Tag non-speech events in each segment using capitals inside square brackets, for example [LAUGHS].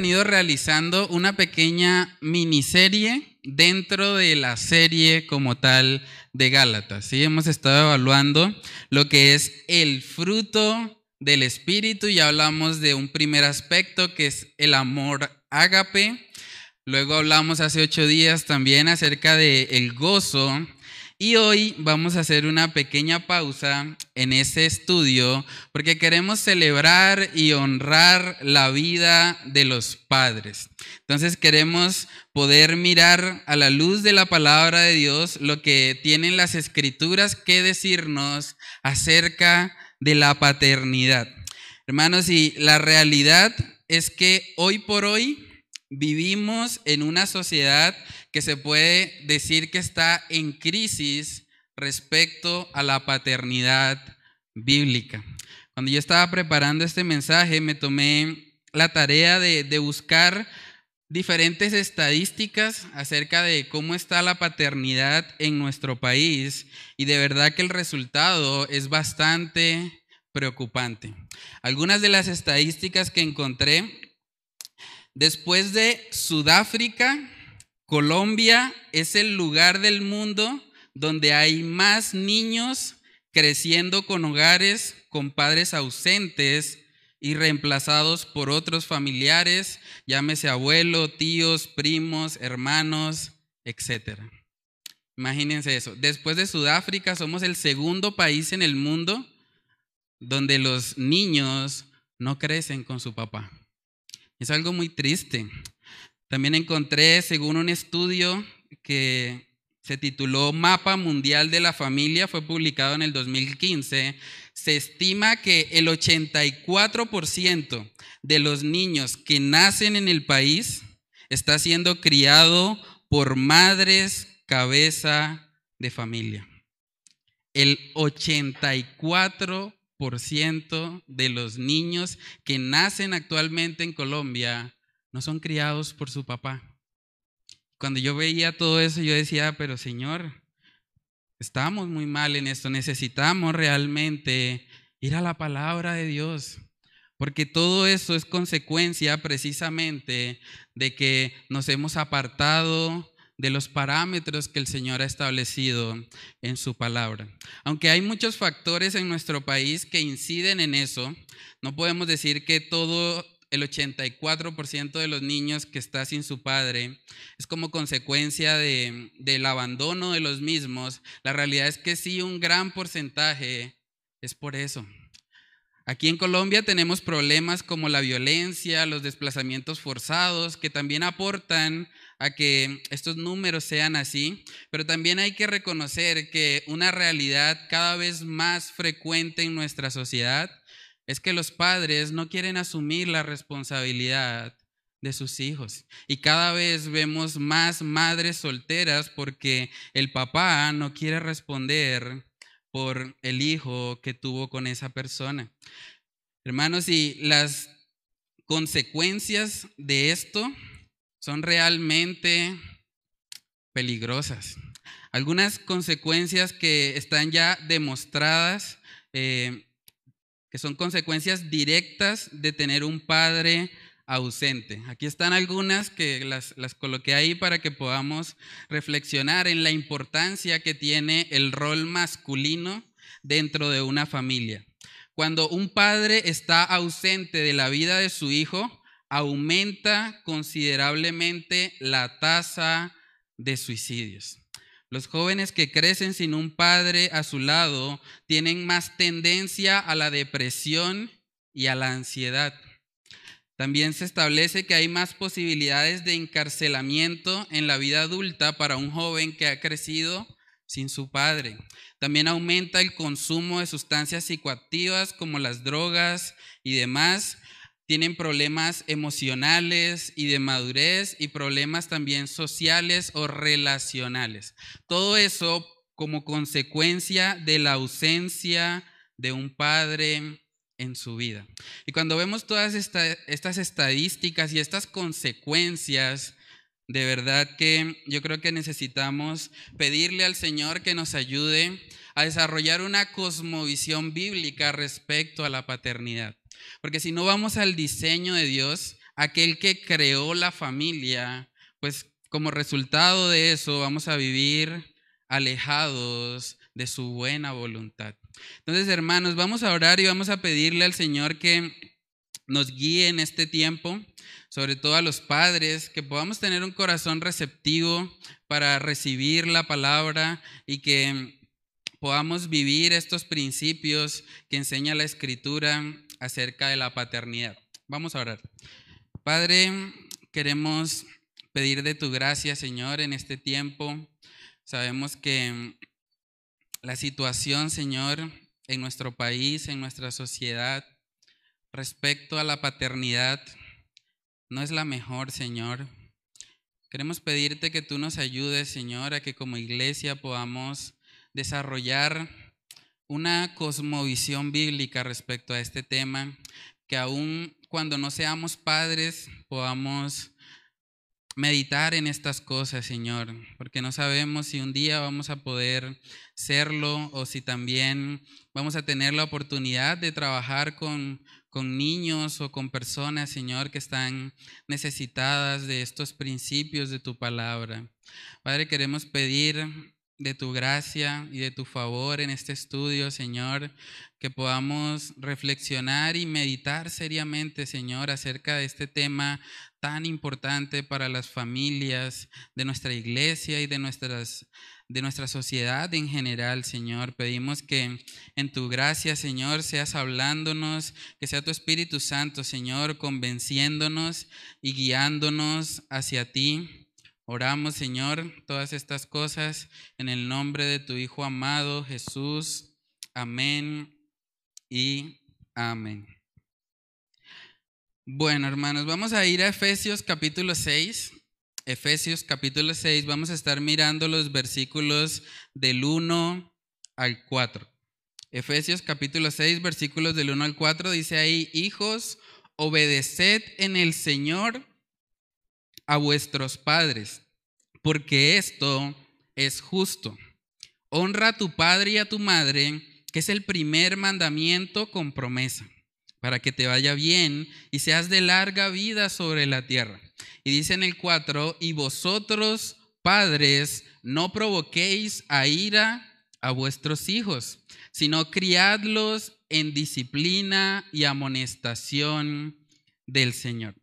venido realizando una pequeña miniserie dentro de la serie como tal de Gálatas. ¿sí? Hemos estado evaluando lo que es el fruto del Espíritu y hablamos de un primer aspecto que es el amor ágape. Luego hablamos hace ocho días también acerca del el gozo y hoy vamos a hacer una pequeña pausa en ese estudio porque queremos celebrar y honrar la vida de los padres. Entonces queremos poder mirar a la luz de la palabra de Dios lo que tienen las escrituras que decirnos acerca de la paternidad. Hermanos, y la realidad es que hoy por hoy vivimos en una sociedad que se puede decir que está en crisis respecto a la paternidad bíblica. Cuando yo estaba preparando este mensaje, me tomé la tarea de, buscar diferentes estadísticas acerca de cómo está la paternidad en nuestro país y de verdad que el resultado es bastante preocupante. Algunas de las estadísticas que encontré, después de Sudáfrica, Colombia es el lugar del mundo donde hay más niños creciendo con hogares con padres ausentes y reemplazados por otros familiares, llámese abuelo, tíos, primos, hermanos, etc. Imagínense eso. Después de Sudáfrica somos el segundo país en el mundo donde los niños no crecen con su papá. Es algo muy triste. También encontré, según un estudio que se tituló Mapa Mundial de la Familia, fue publicado en el 2015, se estima que el 84% de los niños que nacen en el país está siendo criado por madres cabeza de familia. El 84% de los niños que nacen actualmente en Colombia no son criados por su papá. Cuando yo veía todo eso, yo decía, pero Señor, estamos muy mal en esto, necesitamos realmente ir a la palabra de Dios, porque todo eso es consecuencia precisamente de que nos hemos apartado de los parámetros que el Señor ha establecido en su palabra. Aunque hay muchos factores en nuestro país que inciden en eso, no podemos decir que todo el 84% de los niños que está sin su padre es como consecuencia del abandono de los mismos. La realidad es que sí, un gran porcentaje es por eso. Aquí en Colombia tenemos problemas como la violencia, los desplazamientos forzados, que también aportan a que estos números sean así, pero también hay que reconocer que una realidad cada vez más frecuente en nuestra sociedad es que los padres no quieren asumir la responsabilidad de sus hijos. Y cada vez vemos más madres solteras porque el papá no quiere responder por el hijo que tuvo con esa persona. Hermanos, y las consecuencias de esto son realmente peligrosas. Algunas consecuencias que están ya demostradas eh, que son consecuencias directas de tener un padre ausente. Aquí están algunas que las, las, coloqué ahí para que podamos reflexionar en la importancia que tiene el rol masculino dentro de una familia. Cuando un padre está ausente de la vida de su hijo, aumenta considerablemente la tasa de suicidios. Los jóvenes que crecen sin un padre a su lado tienen más tendencia a la depresión y a la ansiedad. También se establece que hay más posibilidades de encarcelamiento en la vida adulta para un joven que ha crecido sin su padre. También aumenta el consumo de sustancias psicoactivas como las drogas y demás, tienen problemas emocionales y de madurez y problemas también sociales o relacionales. Todo eso como consecuencia de la ausencia de un padre en su vida. Y cuando vemos todas estas estadísticas y estas consecuencias, de verdad que yo creo que necesitamos pedirle al Señor que nos ayude a desarrollar una cosmovisión bíblica respecto a la paternidad. Porque si no vamos al diseño de Dios, aquel que creó la familia, pues como resultado de eso vamos a vivir alejados de su buena voluntad. Entonces, hermanos, vamos a orar y vamos a pedirle al Señor que nos guíe en este tiempo, sobre todo a los padres, que podamos tener un corazón receptivo para recibir la palabra y que podamos vivir estos principios que enseña la Escritura acerca de la paternidad. Vamos a orar. Padre, queremos pedir de tu gracia, Señor, en este tiempo. Sabemos que la situación, Señor, en nuestro país, en nuestra sociedad, respecto a la paternidad, no es la mejor, Señor. Queremos pedirte que tú nos ayudes, Señor, a que como iglesia podamos desarrollar una cosmovisión bíblica respecto a este tema, que aún cuando no seamos padres podamos meditar en estas cosas, Señor, porque no sabemos si un día vamos a poder serlo o si también vamos a tener la oportunidad de trabajar con, con niños o con personas, Señor, que están necesitadas de estos principios de tu palabra. Padre, queremos pedir de tu gracia y de tu favor en este estudio, Señor, que podamos reflexionar y meditar seriamente, Señor, acerca de este tema tan importante para las familias de nuestra iglesia y de nuestras de nuestra sociedad en general, Señor. Pedimos que en tu gracia, Señor, seas hablándonos, que sea tu Espíritu Santo, Señor, convenciéndonos y guiándonos hacia ti. Oramos, Señor, todas estas cosas en el nombre de tu Hijo amado, Jesús. Amén y amén. Bueno, hermanos, vamos a ir a Efesios capítulo 6. Efesios capítulo 6, vamos a estar mirando los versículos del 1 al 4. Efesios capítulo 6, versículos del 1 al 4, dice ahí, hijos, obedeced en el Señor a vuestros padres, porque esto es justo. Honra a tu padre y a tu madre, que es el primer mandamiento con promesa, para que te vaya bien y seas de larga vida sobre la tierra. Y dice en el 4, y vosotros, padres, no provoquéis a ira a vuestros hijos, sino criadlos en disciplina y amonestación del Señor.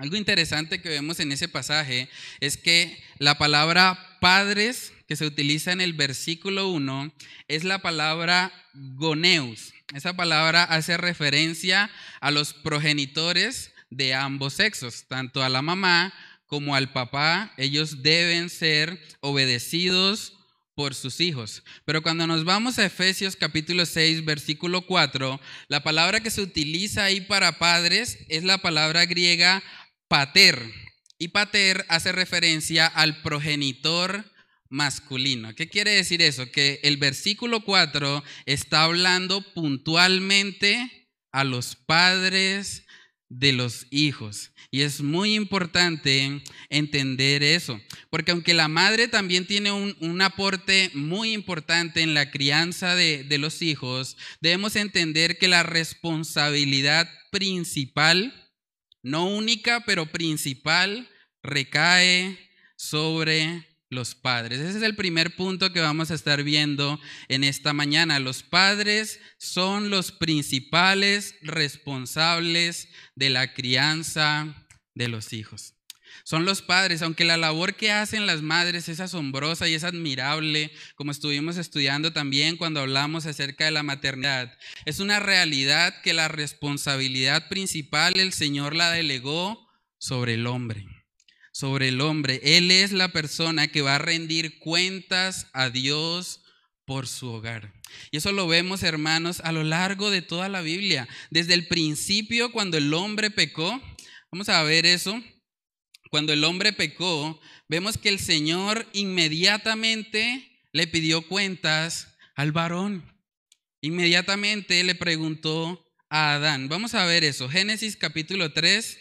Algo interesante que vemos en ese pasaje es que la palabra padres que se utiliza en el versículo 1 es la palabra goneus. Esa palabra hace referencia a los progenitores de ambos sexos, tanto a la mamá como al papá. Ellos deben ser obedecidos por sus hijos. Pero cuando nos vamos a Efesios capítulo 6, versículo 4, la palabra que se utiliza ahí para padres es la palabra griega pater. Y pater hace referencia al progenitor masculino. ¿Qué quiere decir eso? Que el versículo 4 está hablando puntualmente a los padres de los hijos. Y es muy importante entender eso, porque aunque la madre también tiene un, aporte muy importante en la crianza de, de los hijos, debemos entender que la responsabilidad principal no única, pero principal, recae sobre los padres. Ese es el primer punto que vamos a estar viendo en esta mañana. Los padres son los principales responsables de la crianza de los hijos son los padres, aunque la labor que hacen las madres es asombrosa y es admirable, como estuvimos estudiando también cuando hablamos acerca de la maternidad, es una realidad que la responsabilidad principal el Señor la delegó sobre el hombre, sobre el hombre. Él es la persona que va a rendir cuentas a Dios por su hogar. Y eso lo vemos, hermanos, a lo largo de toda la Biblia. Desde el principio, cuando el hombre pecó, vamos a ver eso cuando el hombre pecó, vemos que el Señor inmediatamente le pidió cuentas al varón. Inmediatamente le preguntó a Adán. Vamos a ver eso. Génesis capítulo 3.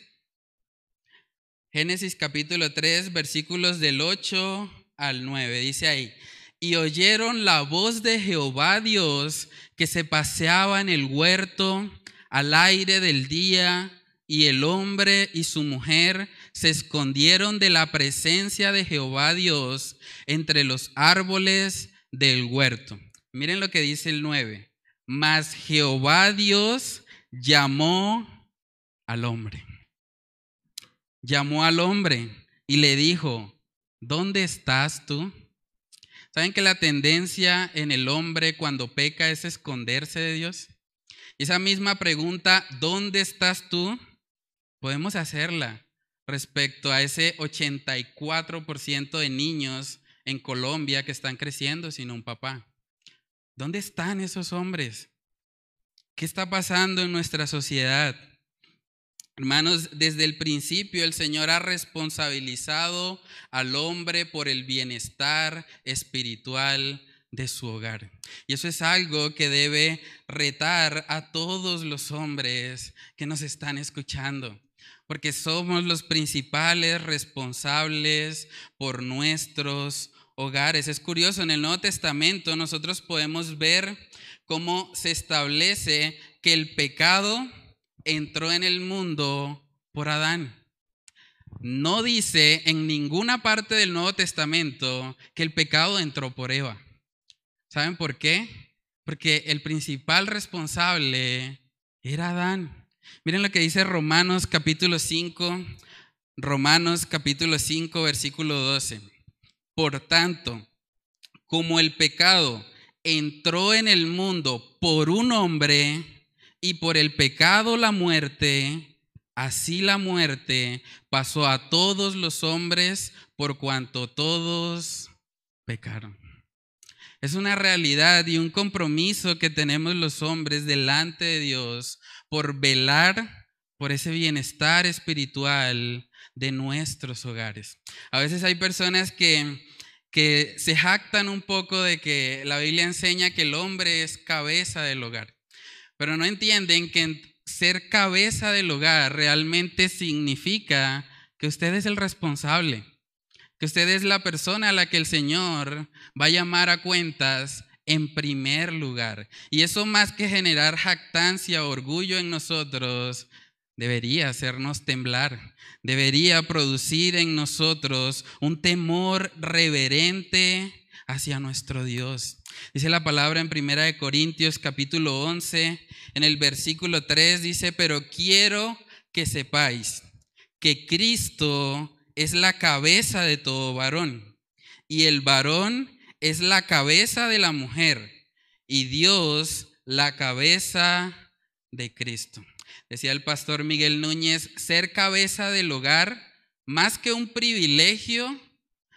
Génesis capítulo 3, versículos del 8 al 9. Dice ahí, y oyeron la voz de Jehová Dios que se paseaba en el huerto al aire del día y el hombre y su mujer se escondieron de la presencia de Jehová Dios entre los árboles del huerto. Miren lo que dice el 9. Mas Jehová Dios llamó al hombre. Llamó al hombre y le dijo, ¿dónde estás tú? ¿Saben que la tendencia en el hombre cuando peca es esconderse de Dios? Esa misma pregunta, ¿dónde estás tú? Podemos hacerla respecto a ese 84% de niños en Colombia que están creciendo sin un papá. ¿Dónde están esos hombres? ¿Qué está pasando en nuestra sociedad? Hermanos, desde el principio el Señor ha responsabilizado al hombre por el bienestar espiritual de su hogar. Y eso es algo que debe retar a todos los hombres que nos están escuchando, porque somos los principales responsables por nuestros hogares. Es curioso, en el Nuevo Testamento nosotros podemos ver cómo se establece que el pecado entró en el mundo por Adán. No dice en ninguna parte del Nuevo Testamento que el pecado entró por Eva. ¿Saben por qué? Porque el principal responsable era Adán. Miren lo que dice Romanos capítulo 5, Romanos capítulo 5, versículo 12. Por tanto, como el pecado entró en el mundo por un hombre, y por el pecado la muerte, así la muerte pasó a todos los hombres por cuanto todos pecaron. Es una realidad y un compromiso que tenemos los hombres delante de Dios por velar por ese bienestar espiritual de nuestros hogares. A veces hay personas que, que se jactan un poco de que la Biblia enseña que el hombre es cabeza del hogar pero no entienden que ser cabeza del hogar realmente significa que usted es el responsable, que usted es la persona a la que el Señor va a llamar a cuentas en primer lugar. Y eso más que generar jactancia orgullo en nosotros, debería hacernos temblar, debería producir en nosotros un temor reverente hacia nuestro Dios. Dice la palabra en Primera de Corintios capítulo 11, en el versículo 3 dice, "Pero quiero que sepáis que Cristo es la cabeza de todo varón, y el varón es la cabeza de la mujer, y Dios la cabeza de Cristo." Decía el pastor Miguel Núñez, ser cabeza del hogar, más que un privilegio,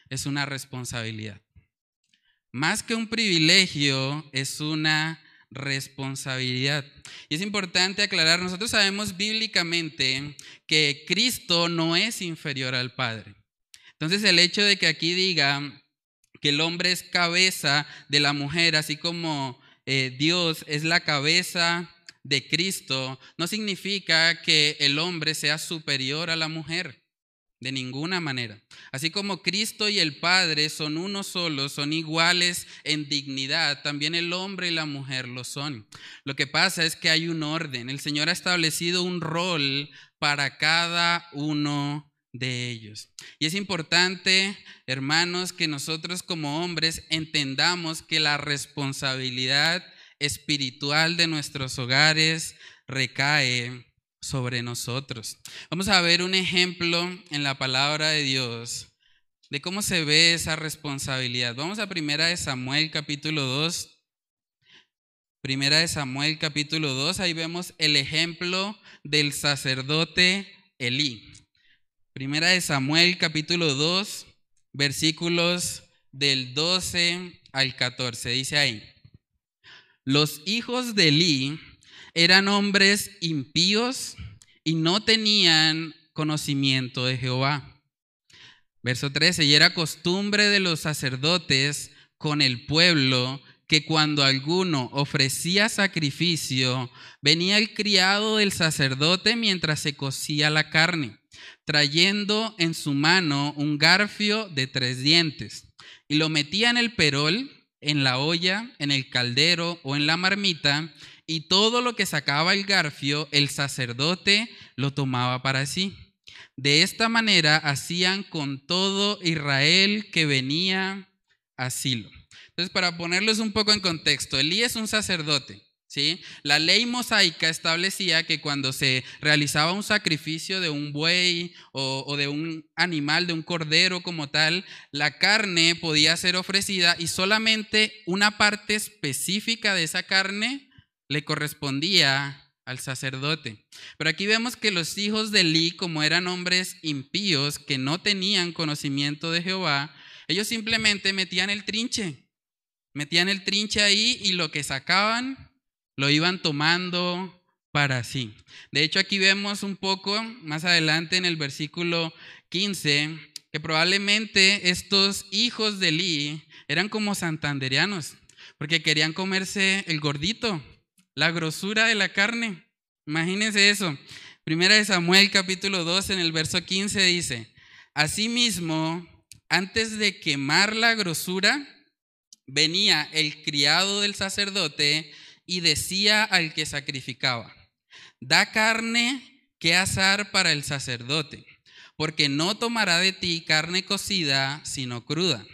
es una responsabilidad. Más que un privilegio, es una responsabilidad. Y es importante aclarar, nosotros sabemos bíblicamente que Cristo no es inferior al Padre. Entonces el hecho de que aquí diga que el hombre es cabeza de la mujer, así como eh, Dios es la cabeza de Cristo, no significa que el hombre sea superior a la mujer. De ninguna manera. Así como Cristo y el Padre son uno solo, son iguales en dignidad, también el hombre y la mujer lo son. Lo que pasa es que hay un orden. El Señor ha establecido un rol para cada uno de ellos. Y es importante, hermanos, que nosotros como hombres entendamos que la responsabilidad espiritual de nuestros hogares recae sobre nosotros. Vamos a ver un ejemplo en la palabra de Dios de cómo se ve esa responsabilidad. Vamos a Primera de Samuel capítulo 2. Primera de Samuel capítulo 2, ahí vemos el ejemplo del sacerdote Elí. Primera de Samuel capítulo 2, versículos del 12 al 14. Dice ahí, los hijos de Elí eran hombres impíos y no tenían conocimiento de Jehová. Verso 13, y era costumbre de los sacerdotes con el pueblo que cuando alguno ofrecía sacrificio, venía el criado del sacerdote mientras se cocía la carne, trayendo en su mano un garfio de tres dientes, y lo metía en el perol, en la olla, en el caldero o en la marmita, y todo lo que sacaba el garfio, el sacerdote lo tomaba para sí. De esta manera hacían con todo Israel que venía a Silo. Entonces, para ponerlos un poco en contexto, Elí es un sacerdote. ¿Sí? La ley mosaica establecía que cuando se realizaba un sacrificio de un buey o, de un animal, de un cordero como tal, la carne podía ser ofrecida y solamente una parte específica de esa carne le correspondía al sacerdote. Pero aquí vemos que los hijos de Eli, como eran hombres impíos que no tenían conocimiento de Jehová, ellos simplemente metían el trinche, metían el trinche ahí y lo que sacaban lo iban tomando para sí. De hecho, aquí vemos un poco más adelante en el versículo 15 que probablemente estos hijos de Eli eran como santanderianos, porque querían comerse el gordito, la grosura de la carne. Imagínense eso. Primera de Samuel capítulo 2 en el verso 15 dice, Asimismo, antes de quemar la grosura, venía el criado del sacerdote y decía al que sacrificaba, da carne que asar para el sacerdote, porque no tomará de ti carne cocida, sino cruda.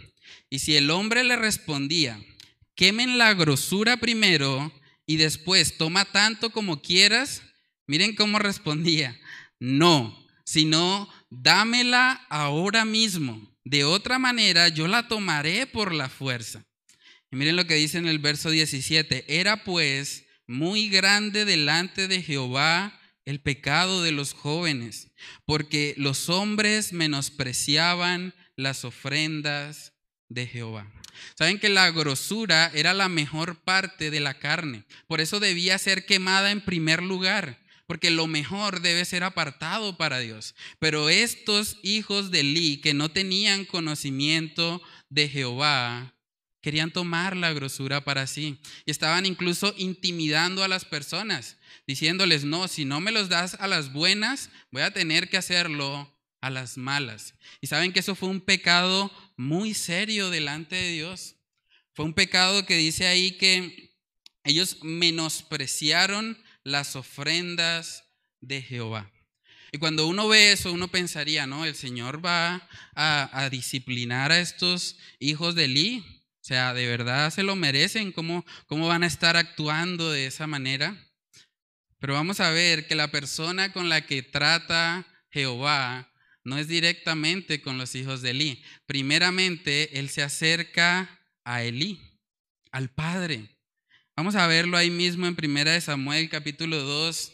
Y si el hombre le respondía, quemen la grosura primero y después toma tanto como quieras, miren cómo respondía, no, sino dámela ahora mismo. De otra manera yo la tomaré por la fuerza. Y miren lo que dice en el verso 17, era pues muy grande delante de Jehová el pecado de los jóvenes, porque los hombres menospreciaban las ofrendas de Jehová. Saben que la grosura era la mejor parte de la carne, por eso debía ser quemada en primer lugar, porque lo mejor debe ser apartado para Dios. Pero estos hijos de Eli que no tenían conocimiento de Jehová, querían tomar la grosura para sí y estaban incluso intimidando a las personas, diciéndoles, no, si no me los das a las buenas, voy a tener que hacerlo a las malas. Y saben que eso fue un pecado muy serio delante de Dios. Fue un pecado que dice ahí que ellos menospreciaron las ofrendas de Jehová. Y cuando uno ve eso, uno pensaría, no, el Señor va a, disciplinar a estos hijos de Eli. Sea, de verdad se lo merecen, ¿Cómo, ¿cómo van a estar actuando de esa manera? Pero vamos a ver que la persona con la que trata Jehová no es directamente con los hijos de Elí. Primeramente, él se acerca a Elí, al Padre. Vamos a verlo ahí mismo en Primera de Samuel capítulo 2,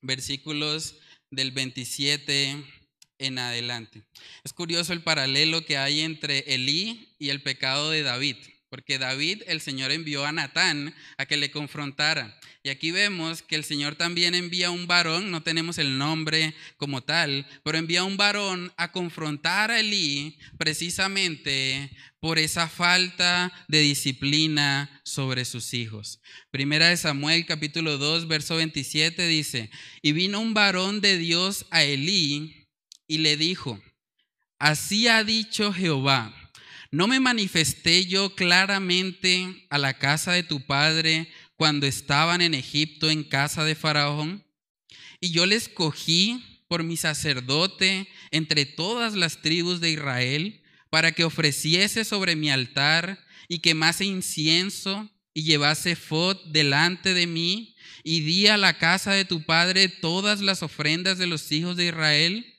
versículos del 27 en adelante. Es curioso el paralelo que hay entre Elí y el pecado de David, porque David el Señor envió a Natán a que le confrontara. Y aquí vemos que el Señor también envía un varón, no tenemos el nombre como tal, pero envía un varón a confrontar a Elí precisamente por esa falta de disciplina sobre sus hijos. Primera de Samuel capítulo 2, verso 27 dice, y vino un varón de Dios a Elí y le dijo, así ha dicho Jehová, ¿no me manifesté yo claramente a la casa de tu padre? cuando estaban en Egipto en casa de Faraón? Y yo les cogí por mi sacerdote entre todas las tribus de Israel para que ofreciese sobre mi altar y quemase incienso y llevase fod delante de mí y di a la casa de tu padre todas las ofrendas de los hijos de Israel,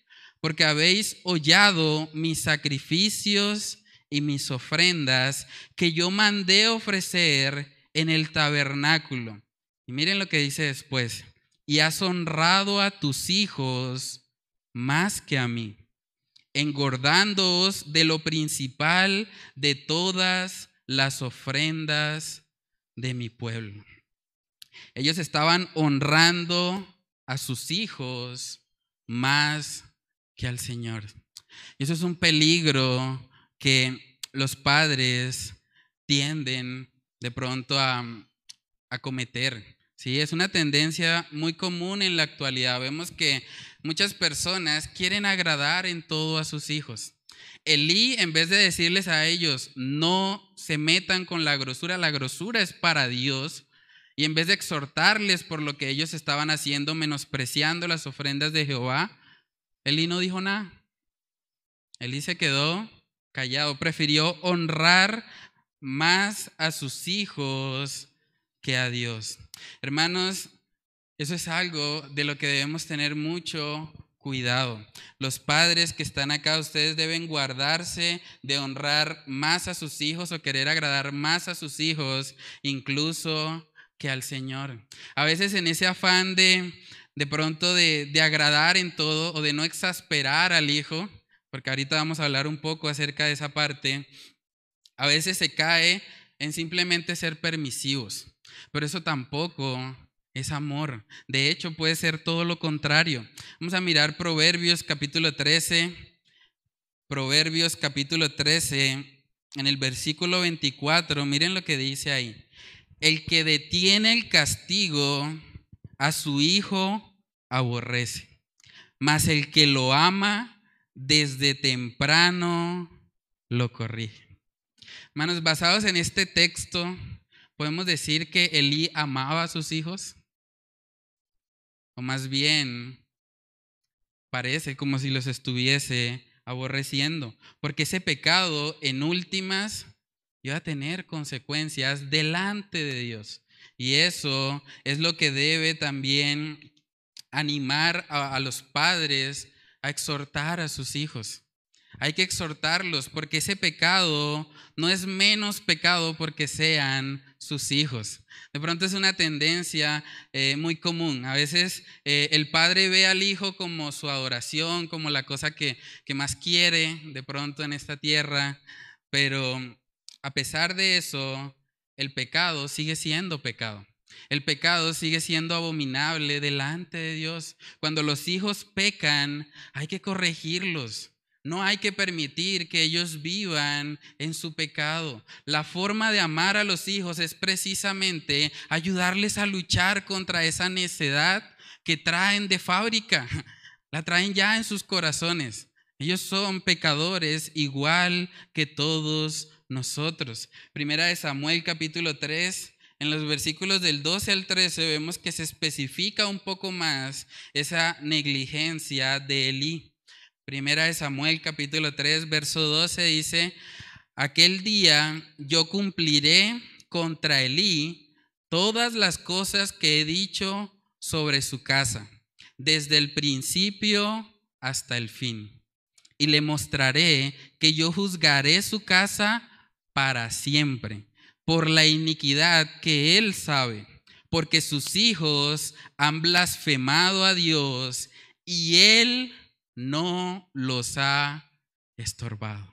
porque habéis hollado mis sacrificios y mis ofrendas que yo mandé ofrecer en el tabernáculo. Y miren lo que dice después. Y has honrado a tus hijos más que a mí, engordándoos de lo principal de todas las ofrendas de mi pueblo. Ellos estaban honrando a sus hijos más que al Señor. Y eso es un peligro que los padres tienden de pronto a, cometer. Sí, es una tendencia muy común en la actualidad. Vemos que muchas personas quieren agradar en todo a sus hijos. Elí, en vez de decirles a ellos, no se metan con la grosura, la grosura es para Dios, Y en vez de exhortarles por lo que ellos estaban haciendo, menospreciando las ofrendas de Jehová, Elí no dijo nada. Elí se quedó callado, prefirió honrar más a sus hijos que a Dios. Hermanos, eso es algo de lo que debemos tener mucho cuidado. Los padres que están acá, ustedes deben guardarse de honrar más a sus hijos o querer agradar más a sus hijos, incluso que al Señor. A veces en ese afán de de pronto de, de agradar en todo o de no exasperar al hijo, porque ahorita vamos a hablar un poco acerca de esa parte, a veces se cae en simplemente ser permisivos, pero eso tampoco es amor. De hecho, puede ser todo lo contrario. Vamos a mirar Proverbios capítulo 13, Proverbios capítulo 13, en el versículo 24, miren lo que dice ahí. El que detiene el castigo a su hijo aborrece, mas el que lo ama desde temprano lo corrige. Hermanos, basados en este texto, podemos decir que Elí amaba a sus hijos, o más bien parece como si los estuviese aborreciendo, porque ese pecado en últimas iba a tener consecuencias delante de Dios. Y eso es lo que debe también animar a, los padres a exhortar a sus hijos. Hay que exhortarlos porque ese pecado no es menos pecado porque sean sus hijos. De pronto es una tendencia eh, muy común. A veces eh, el padre ve al hijo como su adoración, como la cosa que más quiere de pronto en esta tierra, pero a pesar de eso, el pecado sigue siendo pecado. El pecado sigue siendo abominable delante de Dios. Cuando los hijos pecan, hay que corregirlos. No hay que permitir que ellos vivan en su pecado. La forma de amar a los hijos es precisamente ayudarles a luchar contra esa necedad que traen de fábrica. [LAUGHS] La traen ya en sus corazones. Ellos son pecadores igual que todos nosotros. Primera de Samuel capítulo 3 en los versículos del 12 al 13 vemos que se especifica un poco más esa negligencia de Elí. Primera de Samuel capítulo 3, verso 12 dice, aquel día yo cumpliré contra Elí todas las cosas que he dicho sobre su casa, desde el principio hasta el fin. Y le mostraré que yo juzgaré su casa para siempre por la iniquidad que él sabe, porque sus hijos han blasfemado a Dios y él no los ha estorbado.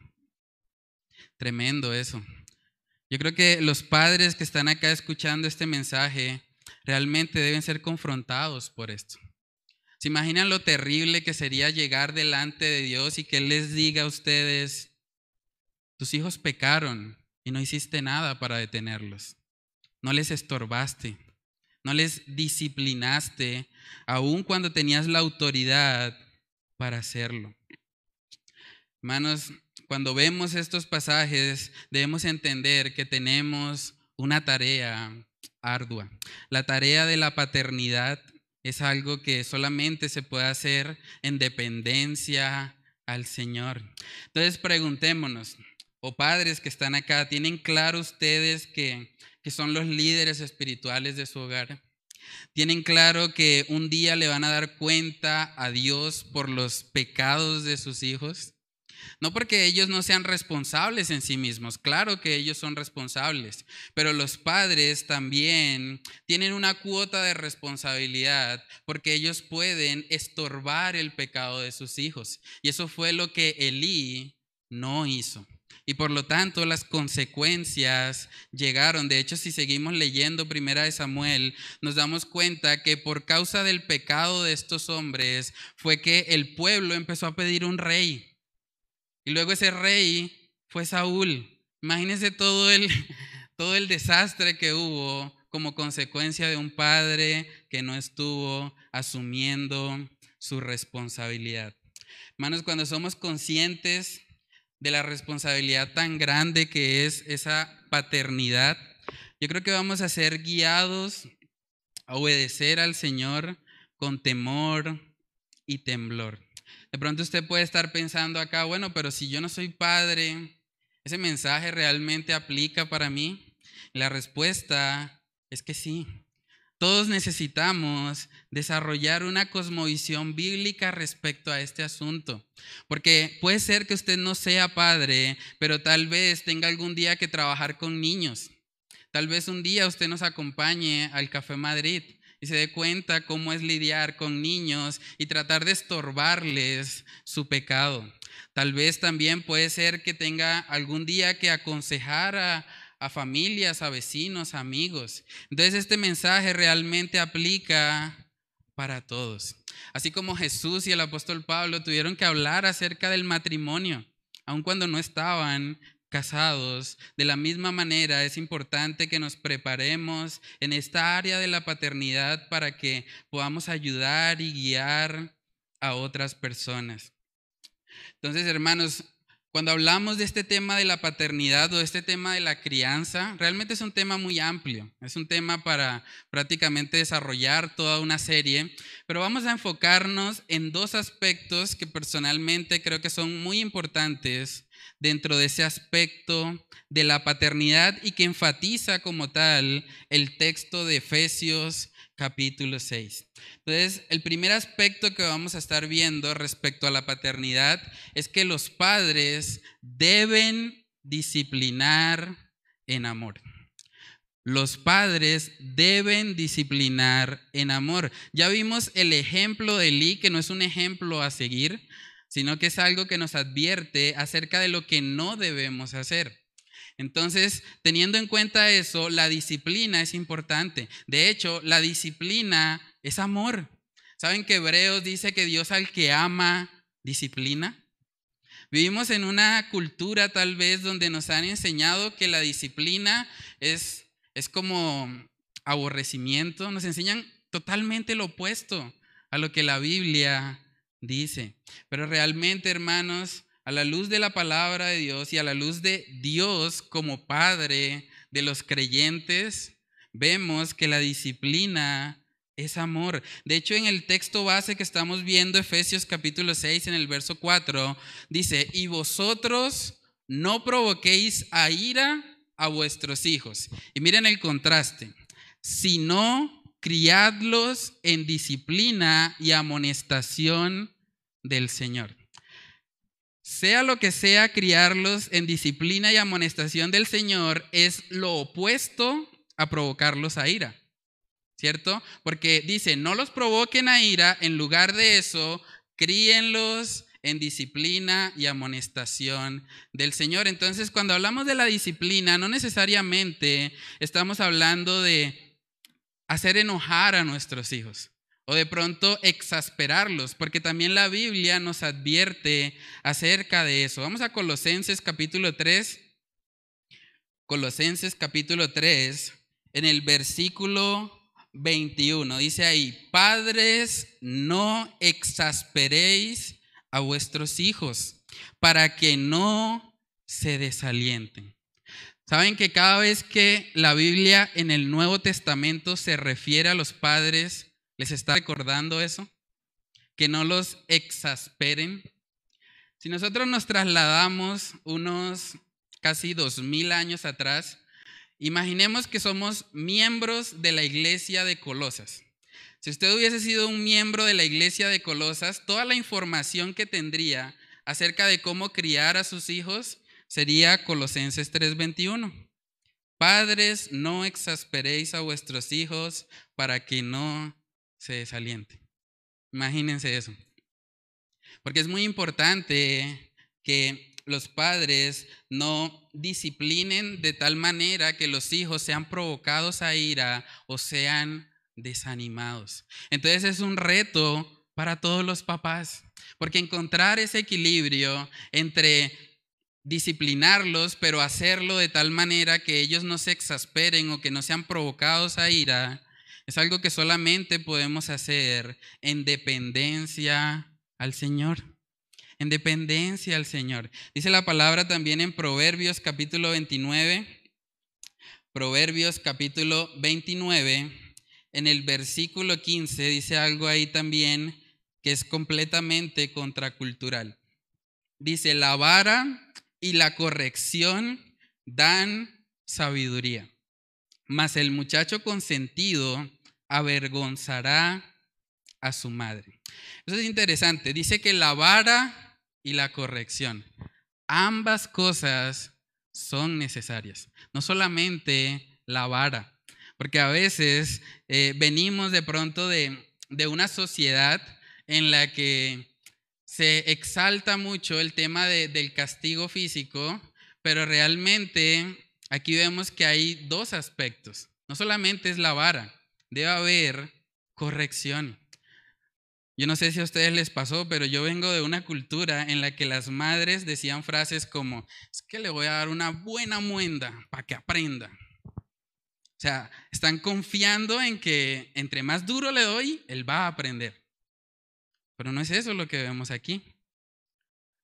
Tremendo eso. Yo creo que los padres que están acá escuchando este mensaje realmente deben ser confrontados por esto. ¿Se imaginan lo terrible que sería llegar delante de Dios y que Él les diga a ustedes, tus hijos pecaron, y no hiciste nada para detenerlos. No les estorbaste, no les disciplinaste, aun cuando tenías la autoridad para hacerlo. Hermanos, cuando vemos estos pasajes, debemos entender que tenemos una tarea ardua. La tarea de la paternidad es algo que solamente se puede hacer en dependencia al Señor. Entonces preguntémonos, o padres que están acá, ¿tienen claro ustedes que, que son los líderes espirituales de su hogar? ¿Tienen claro que un día le van a dar cuenta a Dios por los pecados de sus hijos? No porque ellos no sean responsables en sí mismos, claro que ellos son responsables, pero los padres también tienen una cuota de responsabilidad porque ellos pueden estorbar el pecado de sus hijos. Y eso fue lo que Elí no hizo. Y por lo tanto las consecuencias llegaron. De hecho, si seguimos leyendo Primera de Samuel, nos damos cuenta que por causa del pecado de estos hombres fue que el pueblo empezó a pedir un rey. Y luego ese rey fue Saúl. Imagínense todo el, [LAUGHS] todo el desastre que hubo como consecuencia de un padre que no estuvo asumiendo su responsabilidad. Hermanos, cuando somos conscientes de la responsabilidad tan grande que es esa paternidad, yo creo que vamos a ser guiados a obedecer al Señor con temor y temblor. De pronto usted puede estar pensando acá, bueno, pero si yo no soy padre, ¿ese mensaje realmente aplica para mí? La respuesta es que sí. Todos necesitamos desarrollar una cosmovisión bíblica respecto a este asunto, porque puede ser que usted no sea padre, pero tal vez tenga algún día que trabajar con niños. Tal vez un día usted nos acompañe al Café Madrid y se dé cuenta cómo es lidiar con niños y tratar de estorbarles su pecado. Tal vez también puede ser que tenga algún día que aconsejar a, a familias, a vecinos, amigos. Entonces este mensaje realmente aplica para todos. Así como Jesús y el apóstol Pablo tuvieron que hablar acerca del matrimonio, aun cuando no estaban casados, de la misma manera es importante que nos preparemos en esta área de la paternidad para que podamos ayudar y guiar a otras personas. Entonces, hermanos, cuando hablamos de este tema de la paternidad o de este tema de la crianza, realmente es un tema muy amplio. Es un tema para prácticamente desarrollar toda una serie, pero vamos a enfocarnos en dos aspectos que personalmente creo que son muy importantes dentro de ese aspecto de la paternidad y que enfatiza como tal el texto de Efesios capítulo 6. Entonces, el primer aspecto que vamos a estar viendo respecto a la paternidad es que los padres deben disciplinar en amor. Los padres deben disciplinar en amor. Ya vimos el ejemplo de Lee, que no es un ejemplo a seguir, sino que es algo que nos advierte acerca de lo que no debemos hacer. Entonces, teniendo en cuenta eso, la disciplina es importante. De hecho, la disciplina es amor. ¿Saben que Hebreos dice que Dios al que ama, disciplina? Vivimos en una cultura tal vez donde nos han enseñado que la disciplina es, es como aborrecimiento. Nos enseñan totalmente lo opuesto a lo que la Biblia dice. Pero realmente, hermanos, a la luz de la palabra de Dios y a la luz de Dios como Padre de los creyentes, vemos que la disciplina es amor. De hecho, en el texto base que estamos viendo, Efesios capítulo 6, en el verso 4, dice, y vosotros no provoquéis a ira a vuestros hijos. Y miren el contraste, sino criadlos en disciplina y amonestación del Señor. Sea lo que sea, criarlos en disciplina y amonestación del Señor es lo opuesto a provocarlos a ira. ¿Cierto? Porque dice, no los provoquen a ira, en lugar de eso, críenlos en disciplina y amonestación del Señor. Entonces, cuando hablamos de la disciplina, no necesariamente estamos hablando de hacer enojar a nuestros hijos o de pronto exasperarlos, porque también la Biblia nos advierte acerca de eso. Vamos a Colosenses capítulo 3. Colosenses capítulo 3, en el versículo 21, dice ahí, padres, no exasperéis a vuestros hijos para que no se desalienten. Saben que cada vez que la Biblia en el Nuevo Testamento se refiere a los padres, ¿Les está recordando eso? Que no los exasperen. Si nosotros nos trasladamos unos casi dos mil años atrás, imaginemos que somos miembros de la iglesia de Colosas. Si usted hubiese sido un miembro de la iglesia de Colosas, toda la información que tendría acerca de cómo criar a sus hijos sería Colosenses 3:21. Padres, no exasperéis a vuestros hijos para que no se desaliente. Imagínense eso. Porque es muy importante que los padres no disciplinen de tal manera que los hijos sean provocados a ira o sean desanimados. Entonces es un reto para todos los papás, porque encontrar ese equilibrio entre disciplinarlos, pero hacerlo de tal manera que ellos no se exasperen o que no sean provocados a ira, es algo que solamente podemos hacer en dependencia al Señor. En dependencia al Señor. Dice la palabra también en Proverbios capítulo 29. Proverbios capítulo 29, en el versículo 15 dice algo ahí también que es completamente contracultural. Dice, la vara y la corrección dan sabiduría, mas el muchacho consentido avergonzará a su madre. Eso es interesante. Dice que la vara y la corrección, ambas cosas son necesarias. No solamente la vara, porque a veces eh, venimos de pronto de, una sociedad en la que se exalta mucho el tema del castigo físico, pero realmente aquí vemos que hay dos aspectos. No solamente es la vara, debe haber corrección. Yo no sé si a ustedes les pasó, pero yo vengo de una cultura en la que las madres decían frases como, es que le voy a dar una buena muenda para que aprenda. O sea, están confiando en que entre más duro le doy, él va a aprender. Pero no es eso lo que vemos aquí.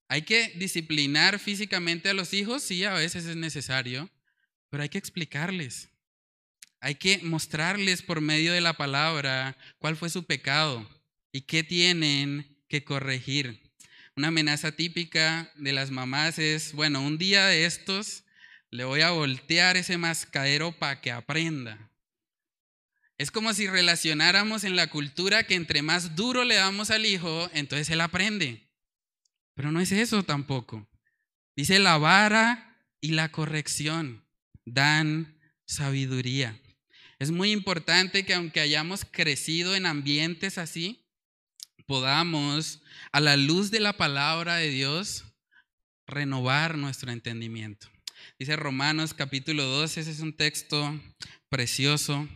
Hay que disciplinar físicamente a los hijos, sí, a veces es necesario, pero hay que explicarles. Hay que mostrarles por medio de la palabra cuál fue su pecado y qué tienen que corregir. Una amenaza típica de las mamás es, bueno, un día de estos le voy a voltear ese mascadero para que aprenda. Es como si relacionáramos en la cultura que entre más duro le damos al hijo, entonces él aprende. Pero no es eso tampoco. Dice la vara y la corrección dan sabiduría. Es muy importante que aunque hayamos crecido en ambientes así, podamos, a la luz de la palabra de Dios, renovar nuestro entendimiento. Dice Romanos capítulo 12, ese es un texto precioso.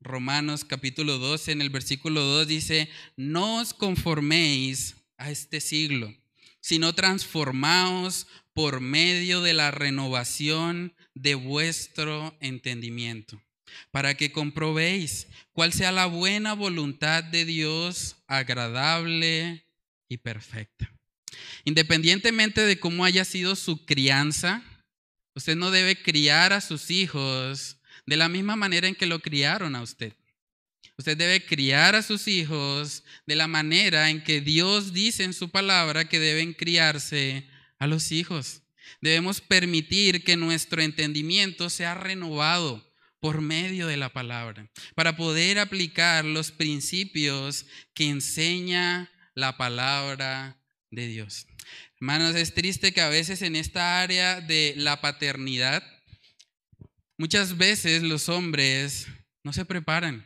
Romanos capítulo 12, en el versículo 2 dice, no os conforméis a este siglo, sino transformaos por medio de la renovación de vuestro entendimiento, para que comprobéis cuál sea la buena voluntad de Dios, agradable y perfecta. Independientemente de cómo haya sido su crianza, usted no debe criar a sus hijos de la misma manera en que lo criaron a usted. Usted debe criar a sus hijos de la manera en que Dios dice en su palabra que deben criarse a los hijos. Debemos permitir que nuestro entendimiento sea renovado por medio de la palabra, para poder aplicar los principios que enseña la palabra de Dios. Hermanos, es triste que a veces en esta área de la paternidad, muchas veces los hombres no se preparan.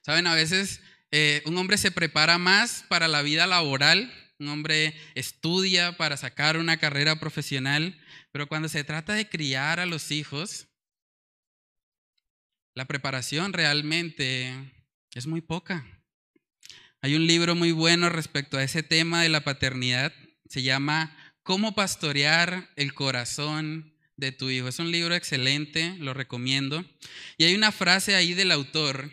Saben, a veces eh, un hombre se prepara más para la vida laboral, un hombre estudia para sacar una carrera profesional, pero cuando se trata de criar a los hijos, la preparación realmente es muy poca. Hay un libro muy bueno respecto a ese tema de la paternidad, se llama Cómo pastorear el corazón de tu hijo. Es un libro excelente, lo recomiendo. Y hay una frase ahí del autor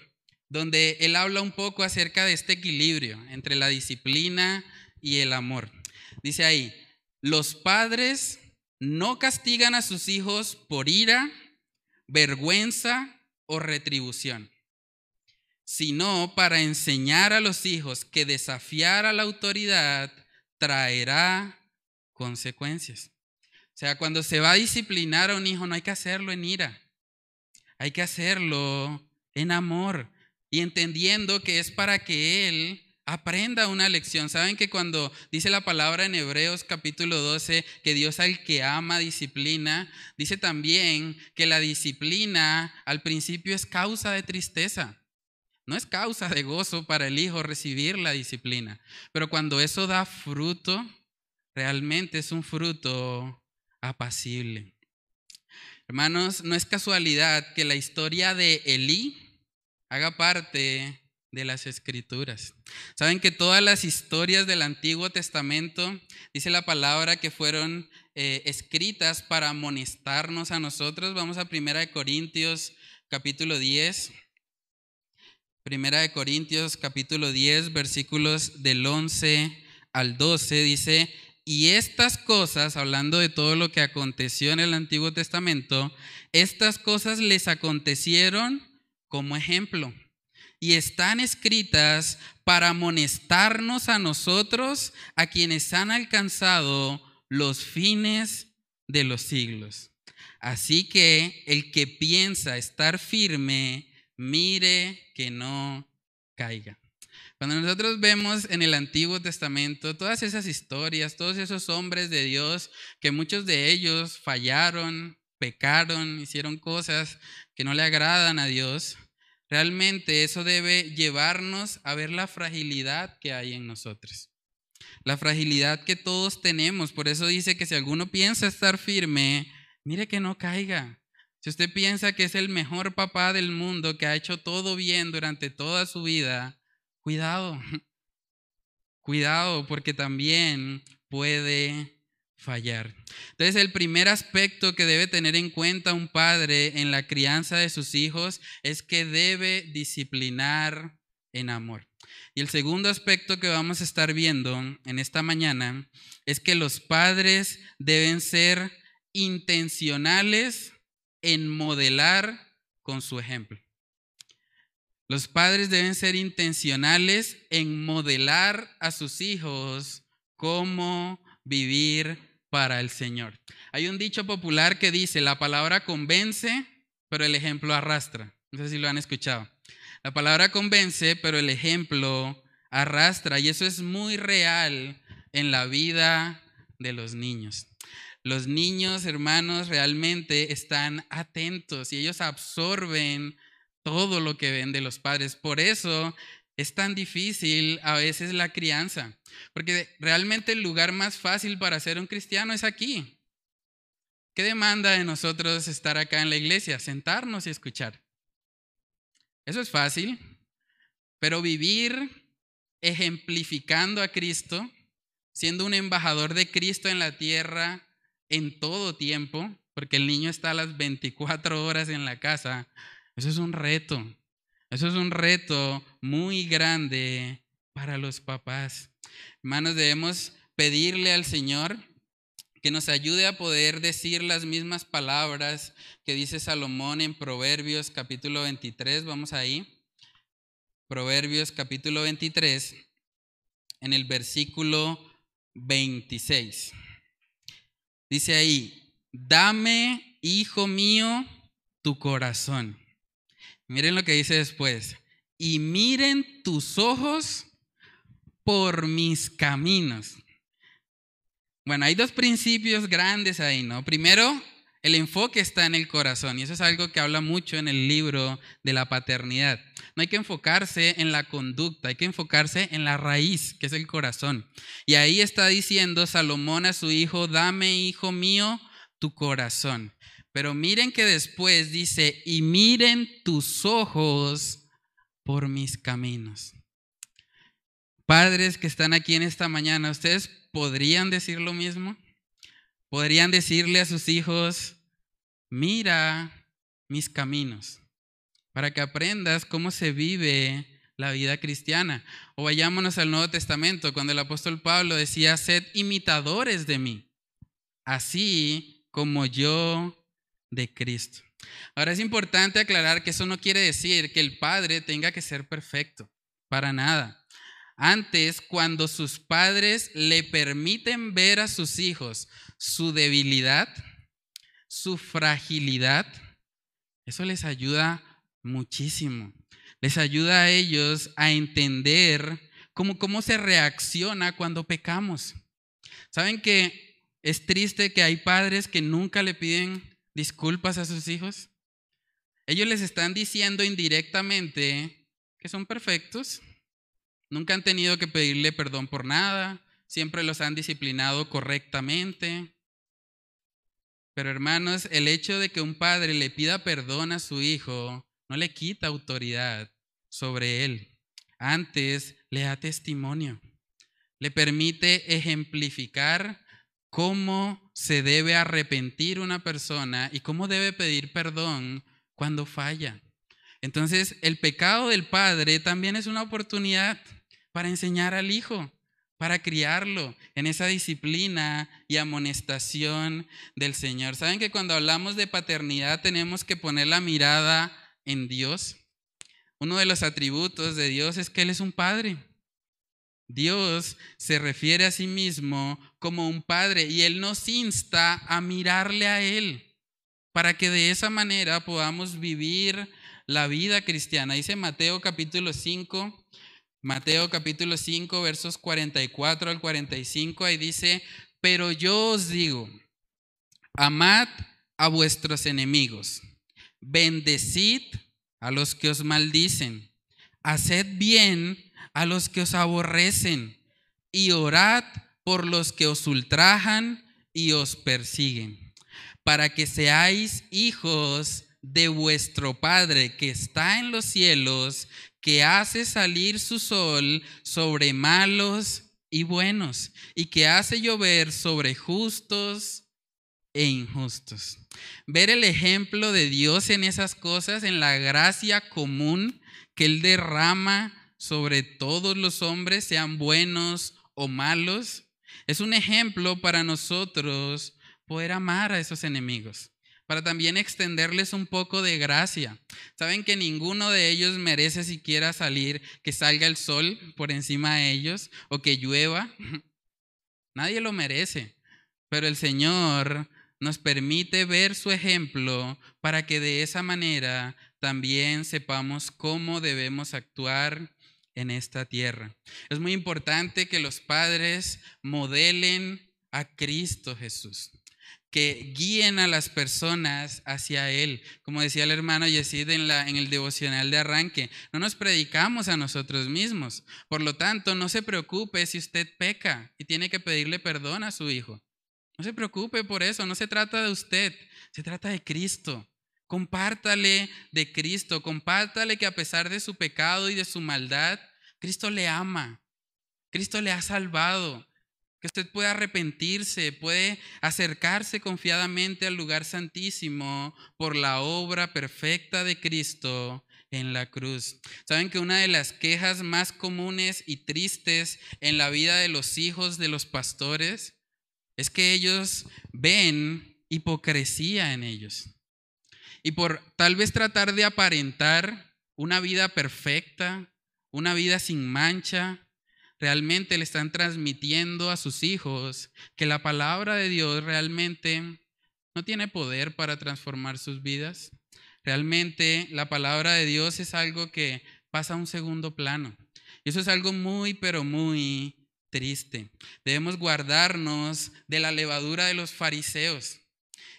donde él habla un poco acerca de este equilibrio entre la disciplina y el amor. Dice ahí, los padres no castigan a sus hijos por ira, vergüenza o retribución, sino para enseñar a los hijos que desafiar a la autoridad traerá consecuencias. O sea, cuando se va a disciplinar a un hijo no hay que hacerlo en ira, hay que hacerlo en amor y entendiendo que es para que él aprenda una lección. Saben que cuando dice la palabra en Hebreos capítulo 12 que Dios al que ama disciplina, dice también que la disciplina al principio es causa de tristeza. No es causa de gozo para el hijo recibir la disciplina, pero cuando eso da fruto, realmente es un fruto apacible. Hermanos, no es casualidad que la historia de Elí haga parte de las escrituras. Saben que todas las historias del Antiguo Testamento, dice la palabra, que fueron eh, escritas para amonestarnos a nosotros. Vamos a Primera de Corintios capítulo 10. Primera de Corintios capítulo 10, versículos del 11 al 12, dice, Y estas cosas, hablando de todo lo que aconteció en el Antiguo Testamento, estas cosas les acontecieron como ejemplo y están escritas para amonestarnos a nosotros, a quienes han alcanzado los fines de los siglos. Así que el que piensa estar firme, mire que no caiga. Cuando nosotros vemos en el Antiguo Testamento todas esas historias, todos esos hombres de Dios, que muchos de ellos fallaron, pecaron, hicieron cosas que no le agradan a Dios, realmente eso debe llevarnos a ver la fragilidad que hay en nosotros. La fragilidad que todos tenemos. Por eso dice que si alguno piensa estar firme, mire que no caiga. Si usted piensa que es el mejor papá del mundo, que ha hecho todo bien durante toda su vida, Cuidado, [LAUGHS] cuidado porque también puede fallar. Entonces el primer aspecto que debe tener en cuenta un padre en la crianza de sus hijos es que debe disciplinar en amor. Y el segundo aspecto que vamos a estar viendo en esta mañana es que los padres deben ser intencionales en modelar con su ejemplo. Los padres deben ser intencionales en modelar a sus hijos cómo vivir para el Señor. Hay un dicho popular que dice, la palabra convence, pero el ejemplo arrastra. No sé si lo han escuchado. La palabra convence, pero el ejemplo arrastra. Y eso es muy real en la vida de los niños. Los niños, hermanos, realmente están atentos y ellos absorben todo lo que ven de los padres. Por eso es tan difícil a veces la crianza, porque realmente el lugar más fácil para ser un cristiano es aquí. ¿Qué demanda de nosotros estar acá en la iglesia? Sentarnos y escuchar. Eso es fácil, pero vivir ejemplificando a Cristo, siendo un embajador de Cristo en la tierra en todo tiempo, porque el niño está a las 24 horas en la casa, eso es un reto. Eso es un reto muy grande para los papás. Hermanos, debemos pedirle al Señor que nos ayude a poder decir las mismas palabras que dice Salomón en Proverbios capítulo 23. Vamos ahí. Proverbios capítulo 23, en el versículo 26. Dice ahí, dame, hijo mío, tu corazón Miren lo que dice después. Y miren tus ojos por mis caminos. Bueno, hay dos principios grandes ahí, ¿no? Primero, el enfoque está en el corazón y eso es algo que habla mucho en el libro de la paternidad. No hay que enfocarse en la conducta, hay que enfocarse en la raíz, que es el corazón. Y ahí está diciendo Salomón a su hijo, dame, hijo mío, tu corazón. Pero miren que después dice, y miren tus ojos por mis caminos. Padres que están aquí en esta mañana, ¿ustedes podrían decir lo mismo? ¿Podrían decirle a sus hijos, mira mis caminos, para que aprendas cómo se vive la vida cristiana? O vayámonos al Nuevo Testamento, cuando el apóstol Pablo decía, sed imitadores de mí, así como yo de Cristo. Ahora es importante aclarar que eso no quiere decir que el padre tenga que ser perfecto, para nada. Antes, cuando sus padres le permiten ver a sus hijos su debilidad, su fragilidad, eso les ayuda muchísimo. Les ayuda a ellos a entender cómo, cómo se reacciona cuando pecamos. ¿Saben que es triste que hay padres que nunca le piden disculpas a sus hijos? Ellos les están diciendo indirectamente que son perfectos, nunca han tenido que pedirle perdón por nada, siempre los han disciplinado correctamente. Pero hermanos, el hecho de que un padre le pida perdón a su hijo no le quita autoridad sobre él. Antes le da testimonio. Le permite ejemplificar cómo se debe arrepentir una persona y cómo debe pedir perdón cuando falla. Entonces, el pecado del padre también es una oportunidad para enseñar al hijo, para criarlo en esa disciplina y amonestación del Señor. ¿Saben que cuando hablamos de paternidad tenemos que poner la mirada en Dios? Uno de los atributos de Dios es que Él es un padre. Dios se refiere a sí mismo como un padre y Él nos insta a mirarle a Él para que de esa manera podamos vivir la vida cristiana. Dice Mateo capítulo 5, Mateo capítulo 5, versos 44 al 45, ahí dice, pero yo os digo, amad a vuestros enemigos, bendecid a los que os maldicen, haced bien a los que os aborrecen y orad por los que os ultrajan y os persiguen, para que seáis hijos de vuestro Padre que está en los cielos, que hace salir su sol sobre malos y buenos, y que hace llover sobre justos e injustos. Ver el ejemplo de Dios en esas cosas, en la gracia común que Él derrama sobre todos los hombres, sean buenos o malos, es un ejemplo para nosotros poder amar a esos enemigos para también extenderles un poco de gracia. Saben que ninguno de ellos merece siquiera salir, que salga el sol por encima de ellos o que llueva. [LAUGHS] Nadie lo merece, pero el Señor nos permite ver su ejemplo para que de esa manera también sepamos cómo debemos actuar en esta tierra. Es muy importante que los padres modelen a Cristo Jesús que guíen a las personas hacia Él. Como decía el hermano Yesid en, en el devocional de arranque, no nos predicamos a nosotros mismos. Por lo tanto, no se preocupe si usted peca y tiene que pedirle perdón a su hijo. No se preocupe por eso, no se trata de usted, se trata de Cristo. Compártale de Cristo, compártale que a pesar de su pecado y de su maldad, Cristo le ama. Cristo le ha salvado que usted pueda arrepentirse, puede acercarse confiadamente al lugar santísimo por la obra perfecta de Cristo en la cruz. Saben que una de las quejas más comunes y tristes en la vida de los hijos de los pastores es que ellos ven hipocresía en ellos. Y por tal vez tratar de aparentar una vida perfecta, una vida sin mancha, realmente le están transmitiendo a sus hijos que la palabra de Dios realmente no tiene poder para transformar sus vidas. Realmente la palabra de Dios es algo que pasa a un segundo plano. Y eso es algo muy, pero muy triste. Debemos guardarnos de la levadura de los fariseos.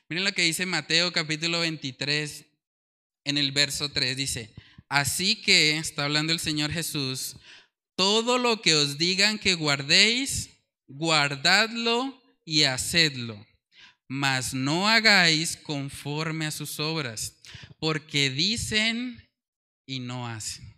Miren lo que dice Mateo capítulo 23 en el verso 3. Dice, así que, está hablando el Señor Jesús, todo lo que os digan que guardéis, guardadlo y hacedlo, mas no hagáis conforme a sus obras, porque dicen y no hacen.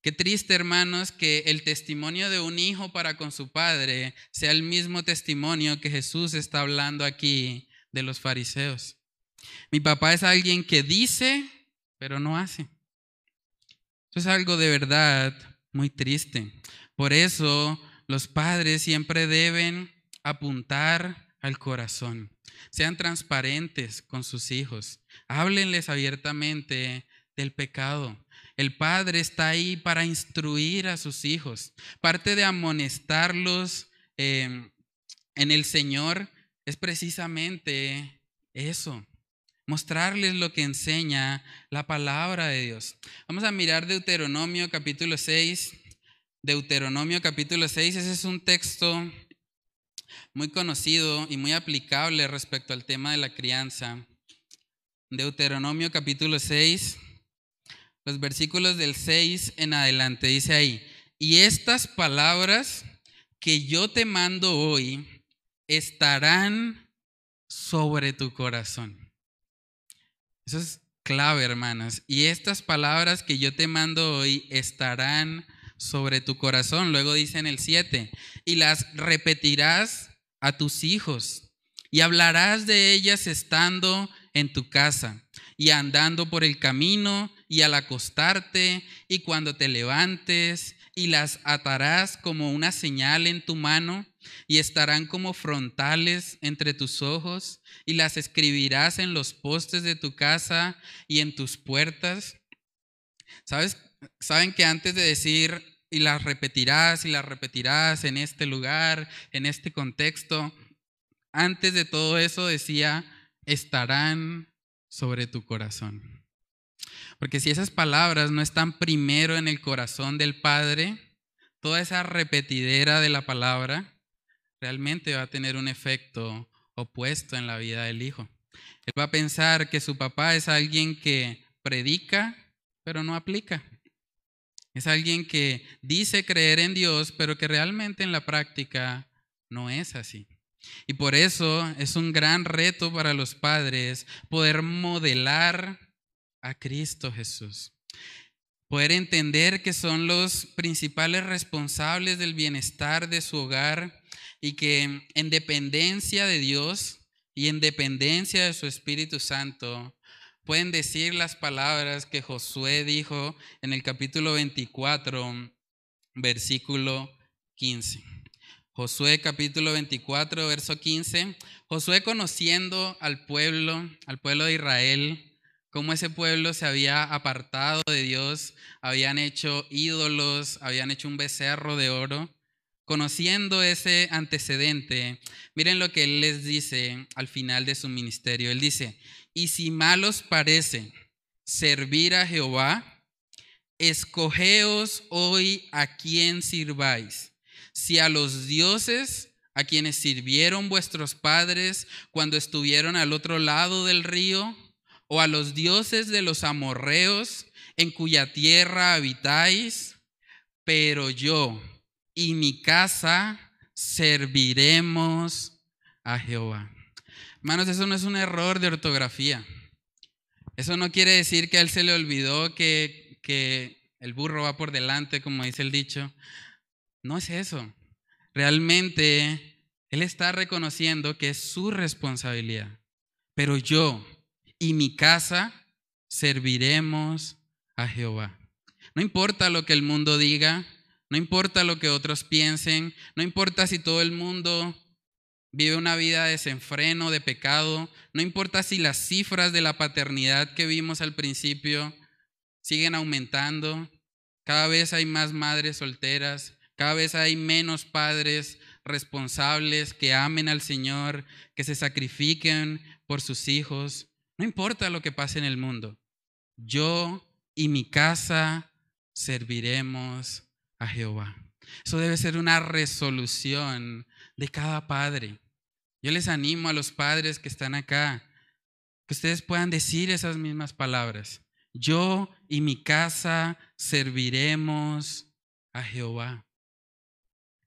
Qué triste, hermanos, que el testimonio de un hijo para con su padre sea el mismo testimonio que Jesús está hablando aquí de los fariseos. Mi papá es alguien que dice, pero no hace. Eso es algo de verdad muy triste. Por eso los padres siempre deben apuntar al corazón. Sean transparentes con sus hijos. Háblenles abiertamente del pecado. El padre está ahí para instruir a sus hijos. Parte de amonestarlos em, en el Señor es precisamente eso, mostrarles lo que enseña la palabra de Dios. Vamos a mirar Deuteronomio capítulo 6. Deuteronomio capítulo 6, ese es un texto muy conocido y muy aplicable respecto al tema de la crianza. Deuteronomio capítulo 6, los versículos del 6 en adelante, dice ahí, y estas palabras que yo te mando hoy estarán sobre tu corazón eso es clave, hermanas. Y estas palabras que yo te mando hoy estarán sobre tu corazón. Luego dice en el 7, y las repetirás a tus hijos y hablarás de ellas estando en tu casa y andando por el camino y al acostarte y cuando te levantes y las atarás como una señal en tu mano y estarán como frontales entre tus ojos y las escribirás en los postes de tu casa y en tus puertas. ¿Sabes? Saben que antes de decir y las repetirás y las repetirás en este lugar, en este contexto, antes de todo eso decía, estarán sobre tu corazón. Porque si esas palabras no están primero en el corazón del Padre, toda esa repetidera de la palabra realmente va a tener un efecto opuesto en la vida del hijo. Él va a pensar que su papá es alguien que predica, pero no aplica. Es alguien que dice creer en Dios, pero que realmente en la práctica no es así. Y por eso es un gran reto para los padres poder modelar a Cristo Jesús. Poder entender que son los principales responsables del bienestar de su hogar y que en dependencia de Dios y en dependencia de su Espíritu Santo pueden decir las palabras que Josué dijo en el capítulo 24, versículo 15. Josué capítulo 24, verso 15. Josué conociendo al pueblo, al pueblo de Israel, cómo ese pueblo se había apartado de Dios, habían hecho ídolos, habían hecho un becerro de oro. Conociendo ese antecedente, miren lo que él les dice al final de su ministerio. Él dice, y si mal os parece servir a Jehová, escogeos hoy a quién sirváis, si a los dioses a quienes sirvieron vuestros padres cuando estuvieron al otro lado del río, o a los dioses de los amorreos en cuya tierra habitáis, pero yo y mi casa serviremos a Jehová. Hermanos, eso no es un error de ortografía. Eso no quiere decir que a él se le olvidó que, que el burro va por delante, como dice el dicho. No es eso. Realmente él está reconociendo que es su responsabilidad. Pero yo, y mi casa serviremos a Jehová. No importa lo que el mundo diga, no importa lo que otros piensen, no importa si todo el mundo vive una vida de desenfreno, de pecado, no importa si las cifras de la paternidad que vimos al principio siguen aumentando, cada vez hay más madres solteras, cada vez hay menos padres responsables que amen al Señor, que se sacrifiquen por sus hijos. No importa lo que pase en el mundo, yo y mi casa serviremos a Jehová. Eso debe ser una resolución de cada padre. Yo les animo a los padres que están acá, que ustedes puedan decir esas mismas palabras. Yo y mi casa serviremos a Jehová.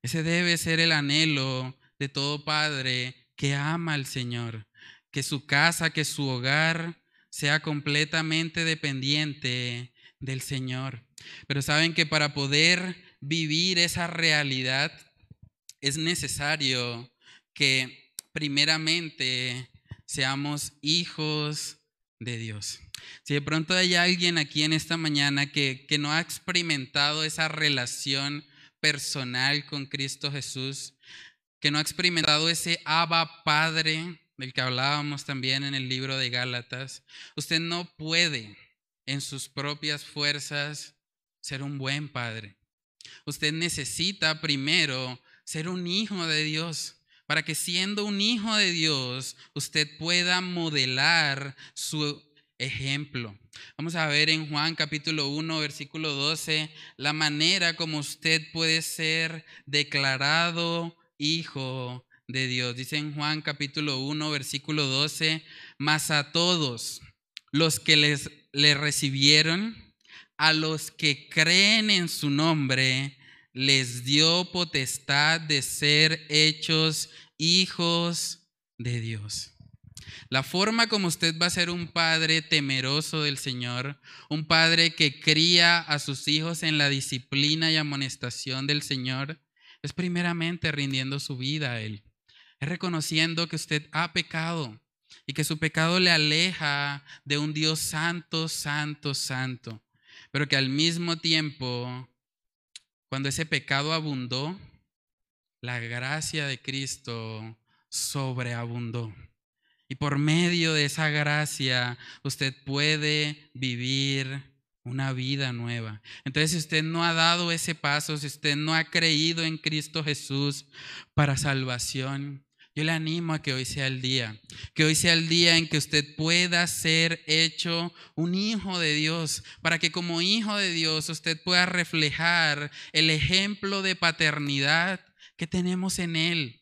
Ese debe ser el anhelo de todo padre que ama al Señor que su casa, que su hogar sea completamente dependiente del Señor. Pero saben que para poder vivir esa realidad es necesario que primeramente seamos hijos de Dios. Si de pronto hay alguien aquí en esta mañana que, que no ha experimentado esa relación personal con Cristo Jesús, que no ha experimentado ese Abba Padre, del que hablábamos también en el libro de Gálatas, usted no puede en sus propias fuerzas ser un buen padre. Usted necesita primero ser un hijo de Dios para que siendo un hijo de Dios usted pueda modelar su ejemplo. Vamos a ver en Juan capítulo 1, versículo 12, la manera como usted puede ser declarado hijo de Dios. Dice en Juan capítulo 1, versículo 12, mas a todos los que les, le recibieron, a los que creen en su nombre, les dio potestad de ser hechos hijos de Dios. La forma como usted va a ser un padre temeroso del Señor, un padre que cría a sus hijos en la disciplina y amonestación del Señor, es primeramente rindiendo su vida a Él. Es reconociendo que usted ha pecado y que su pecado le aleja de un Dios santo, santo, santo, pero que al mismo tiempo cuando ese pecado abundó, la gracia de Cristo sobreabundó. Y por medio de esa gracia usted puede vivir una vida nueva. Entonces, si usted no ha dado ese paso, si usted no ha creído en Cristo Jesús para salvación, yo le animo a que hoy sea el día, que hoy sea el día en que usted pueda ser hecho un hijo de Dios, para que como hijo de Dios usted pueda reflejar el ejemplo de paternidad que tenemos en Él.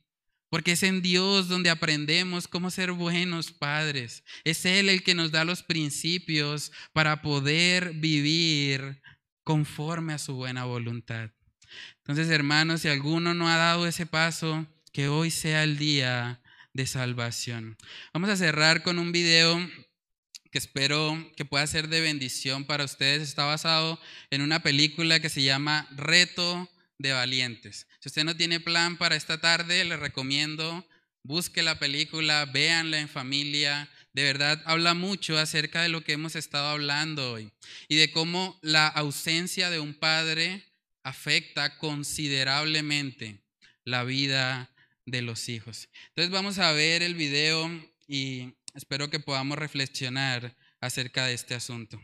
Porque es en Dios donde aprendemos cómo ser buenos padres. Es Él el que nos da los principios para poder vivir conforme a su buena voluntad. Entonces, hermanos, si alguno no ha dado ese paso, que hoy sea el día de salvación. Vamos a cerrar con un video que espero que pueda ser de bendición para ustedes. Está basado en una película que se llama Reto de Valientes. Si usted no tiene plan para esta tarde, le recomiendo busque la película, véanla en familia. De verdad, habla mucho acerca de lo que hemos estado hablando hoy y de cómo la ausencia de un padre afecta considerablemente la vida de los hijos. Entonces vamos a ver el video y espero que podamos reflexionar acerca de este asunto.